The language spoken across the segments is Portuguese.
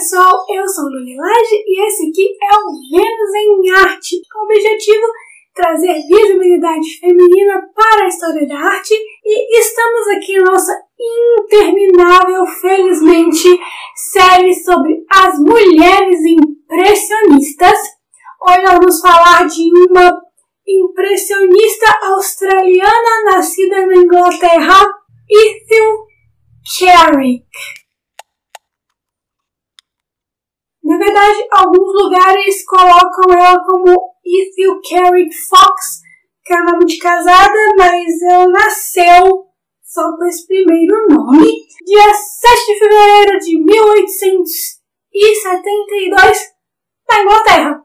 pessoal, eu sou Luli e esse aqui é o Vênus em Arte, com o objetivo trazer visibilidade feminina para a história da arte e estamos aqui na nossa interminável, felizmente, série sobre as mulheres impressionistas. Hoje nós vamos falar de uma impressionista australiana nascida na Inglaterra, Ethel Carrick. Na verdade, alguns lugares colocam ela como Ethel Carrick Fox, que é o nome de casada, mas ela nasceu só com esse primeiro nome. Dia 7 de fevereiro de 1872, na Inglaterra.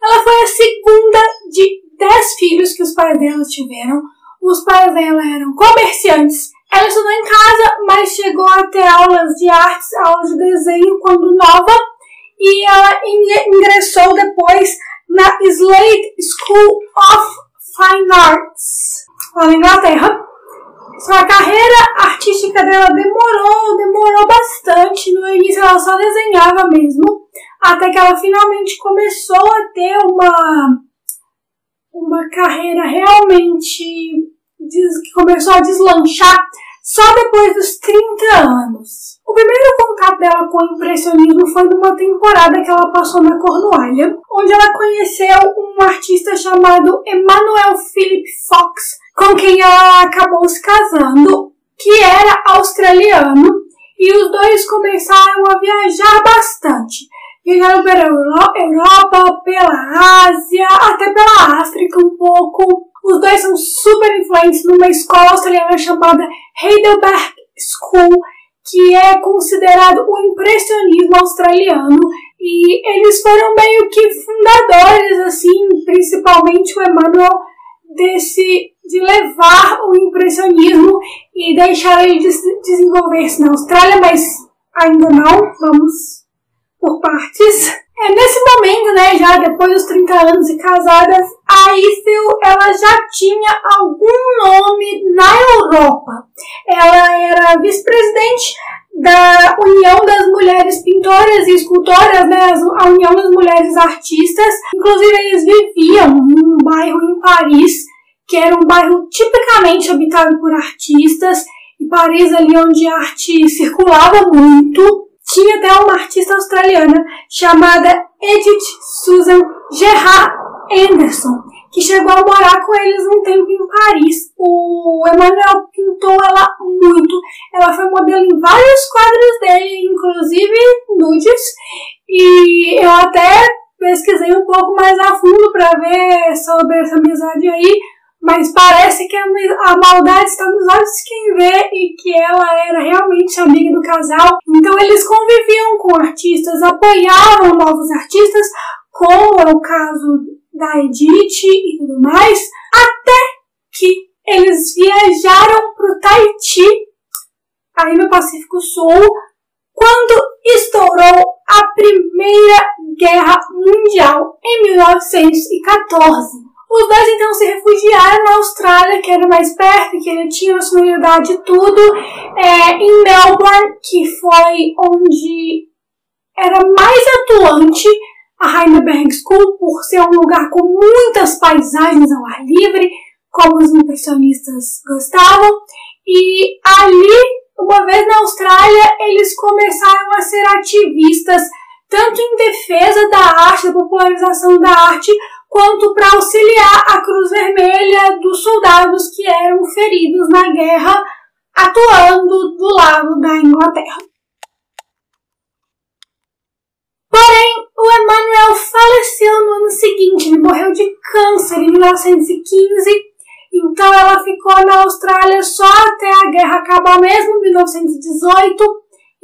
Ela foi a segunda de 10 filhos que os pais dela tiveram. Os pais dela eram comerciantes. Ela estudou em casa, mas chegou a ter aulas de artes, aulas de desenho quando nova e ela ingressou depois na Slade School of Fine Arts, lá na Inglaterra. Sua carreira artística dela demorou, demorou bastante. No início ela só desenhava mesmo, até que ela finalmente começou a ter uma, uma carreira realmente que começou a deslanchar só depois dos 30 anos. O primeiro contato dela com o impressionismo foi numa temporada que ela passou na Cornualha, onde ela conheceu um artista chamado Emmanuel Philip Fox, com quem ela acabou se casando, que era australiano, e os dois começaram a viajar bastante. Viajaram pela Europa, pela Ásia, até pela África um pouco. Dois são super influentes numa escola australiana chamada Heidelberg School, que é considerado o impressionismo australiano e eles foram meio que fundadores, assim, principalmente o Emmanuel, desse de levar o impressionismo e deixar ele desenvolver-se na Austrália, mas ainda não, vamos por partes. É nesse momento, né, já depois dos 30 anos e casadas, a Eiffel, ela já tinha algum nome na Europa. Ela era vice-presidente da União das Mulheres Pintoras e Escultoras, né, a União das Mulheres Artistas. Inclusive, eles viviam num bairro em Paris, que era um bairro tipicamente habitado por artistas, e Paris ali onde a arte circulava muito. Tinha até uma artista australiana chamada Edith Susan Gerard Anderson, que chegou a morar com eles um tempo em Paris. O Emmanuel pintou ela muito. Ela foi modelo em vários quadros dele, inclusive nudes. E eu até pesquisei um pouco mais a fundo para ver sobre essa amizade aí mas parece que a, a, maldade está nos olhos de quem vê e que ela era realmente amiga do casal. Então eles conviviam com artistas, apoiavam novos artistas, como é o caso da Edith e tudo mais, até que eles viajaram para o Tahiti, aí no Pacífico Sul, quando estourou a Primeira Guerra Mundial em 1914. Os dois então se refugiaram na Austrália, que era mais perto, que ele tinha nacionalidade e tudo, é, em Melbourne, que foi onde era mais atuante a Heidelberg School, por ser um lugar com muitas paisagens ao ar livre, como os impressionistas gostavam. E ali, uma vez na Austrália, eles começaram a ser ativistas, tanto em defesa da arte, da popularização da arte, quanto para auxiliar a Cruz Vermelha dos soldados que eram feridos na guerra, atuando do lado da Inglaterra. Porém, o Emmanuel faleceu no ano seguinte, ele morreu de câncer em 1915, então ela ficou na Austrália só até a guerra acabar mesmo, em 1918,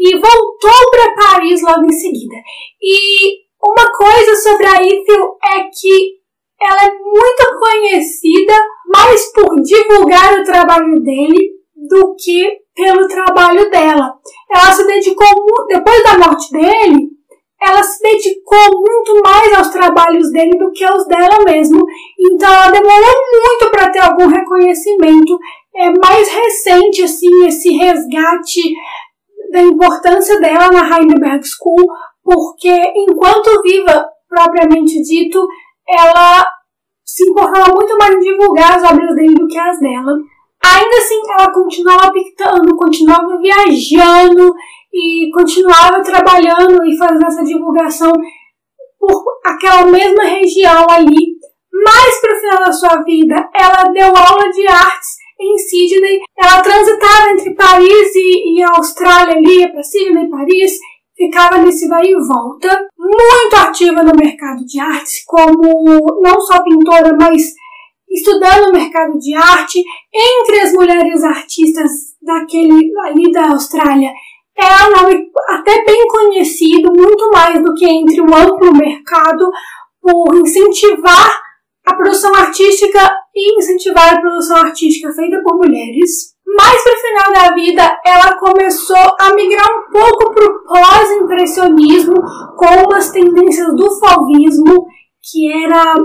e voltou para Paris logo em seguida. E uma coisa sobre a Eiffel é que ela é muito conhecida mais por divulgar o trabalho dele do que pelo trabalho dela. Ela se dedicou, depois da morte dele, ela se dedicou muito mais aos trabalhos dele do que aos dela mesmo. Então ela demorou muito para ter algum reconhecimento. É mais recente assim esse resgate da importância dela na Heidelberg School porque enquanto viva, propriamente dito, ela se importava muito mais em divulgar as obras dele do que as dela. Ainda assim, ela continuava pictando, continuava viajando e continuava trabalhando e fazendo essa divulgação por aquela mesma região ali. Mas para o final da sua vida, ela deu aula de artes em Sydney. Ela transitava entre Paris e, e Austrália ali, para Sydney, Paris, ficava nesse vai e volta. Muito ativa no mercado de artes, como não só pintora, mas estudando o mercado de arte. Entre as mulheres artistas daquele ali da Austrália, é um nome até bem conhecido, muito mais do que entre o amplo mercado, por incentivar a produção artística e incentivar a produção artística feita por mulheres. Mais para o final da vida, ela começou a migrar um pouco para o pós-impressionismo, com umas tendências do fauvismo, que era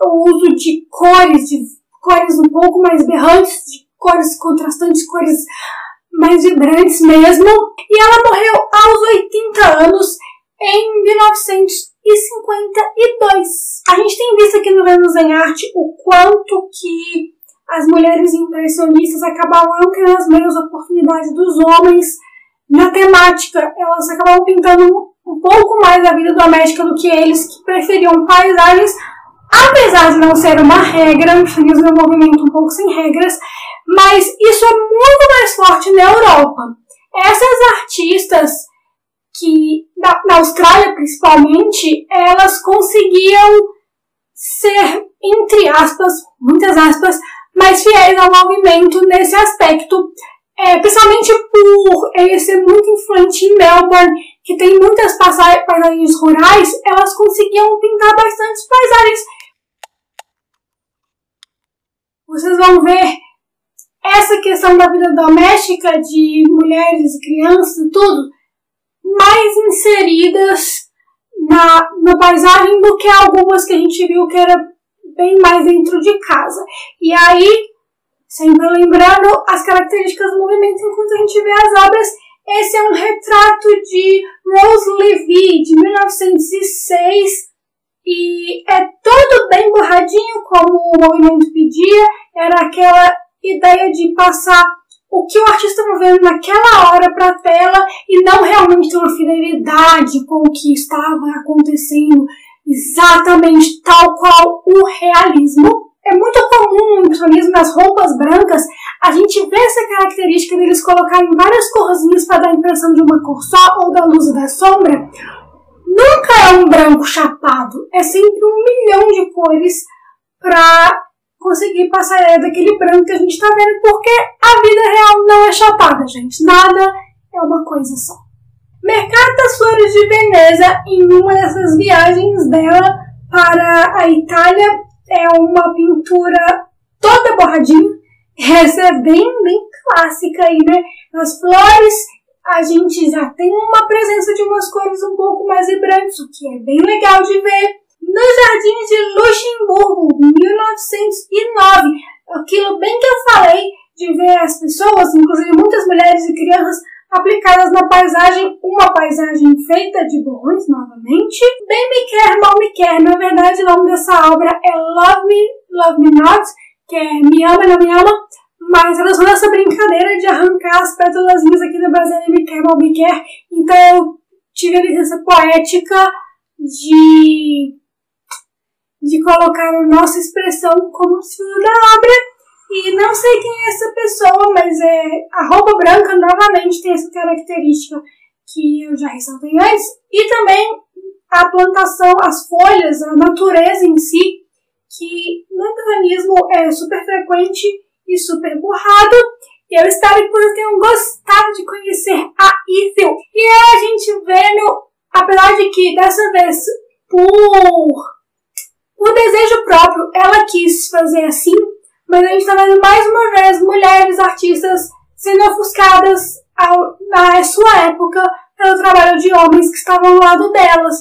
o uso de cores, de cores um pouco mais berrantes, de cores contrastantes, cores mais vibrantes mesmo. E ela morreu aos 80 anos em 1952. A gente tem visto aqui no Vênus em Arte o quanto que as mulheres impressionistas acabavam tendo as mesmas oportunidades dos homens na temática. Elas acabavam pintando um pouco mais a vida doméstica do que eles, que preferiam paisagens, apesar de não ser uma regra, o é um movimento um pouco sem regras, mas isso é muito mais forte na Europa. Essas artistas que, na, na Austrália principalmente, elas conseguiam ser, entre aspas, muitas aspas, mais fiéis ao movimento nesse aspecto, é, principalmente por ele ser muito influente em Melbourne, que tem muitas paisagens rurais, elas conseguiam pintar bastantes paisagens. Vocês vão ver essa questão da vida doméstica de mulheres, crianças e tudo mais inseridas na, na paisagem do que algumas que a gente viu que era bem mais dentro de casa. E aí, sempre lembrando as características do movimento enquanto a gente vê as obras, esse é um retrato de Rose Levy, de 1906, e é todo bem borradinho, como o movimento pedia, era aquela ideia de passar o que o artista estava vendo naquela hora para a tela e não realmente ter uma fidelidade com o que estava acontecendo exatamente tal qual o realismo. É muito comum no impressionismo nas roupas brancas a gente vê essa característica deles colocarem várias corzinhas para dar a impressão de uma cor só ou da luz e da sombra. Nunca é um branco chapado, é sempre um milhão de cores para conseguir passar a daquele branco que a gente está vendo, porque a vida real não é chapada, gente. Nada é uma coisa só. Mercado das Flores de Veneza, em uma dessas viagens dela para a Itália, é uma pintura toda borradinha. Essa é bem, bem clássica aí, né? Nas flores, a gente já tem uma presença de umas cores um pouco mais vibrantes, o que é bem legal de ver no Jardim de Luxemburgo, 1909. Aquilo bem que eu falei de ver as pessoas, inclusive muitas mulheres e crianças, aplicadas na paisagem, uma paisagem feita de borrões, novamente. Bem me quer, mal me quer. Na verdade, o nome dessa obra é Love Me, Love Me Not, que é Me Ama, Não Me Ama. Mas elas usam essa brincadeira de arrancar as pétalas aqui do Brasil Me Quer, Mal Me Quer. Então eu tive a licença poética de de colocar a nossa expressão como estilo da obra. E não sei quem é essa pessoa, mas é a roupa branca novamente tem essa característica que eu já ressaltei antes. E também a plantação, as folhas, a natureza em si, que no impressionismo é super frequente e super borrado. Eu espero que vocês tenham gostado de conhecer a Ethel. E a gente vendo, apesar de que dessa vez, por por desejo próprio, ela quis fazer assim, mas a gente está vendo mais uma vez mulheres artistas sendo ofuscadas ao, na sua época pelo trabalho de homens que estavam ao lado delas.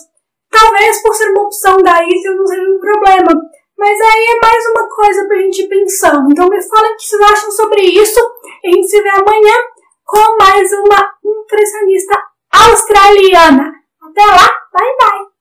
Talvez por ser uma opção da isso não seja um problema, mas aí é mais uma coisa pra gente pensar. Então me falem o que vocês acham sobre isso. A gente se vê amanhã com mais uma impressionista australiana. Até lá, bye bye!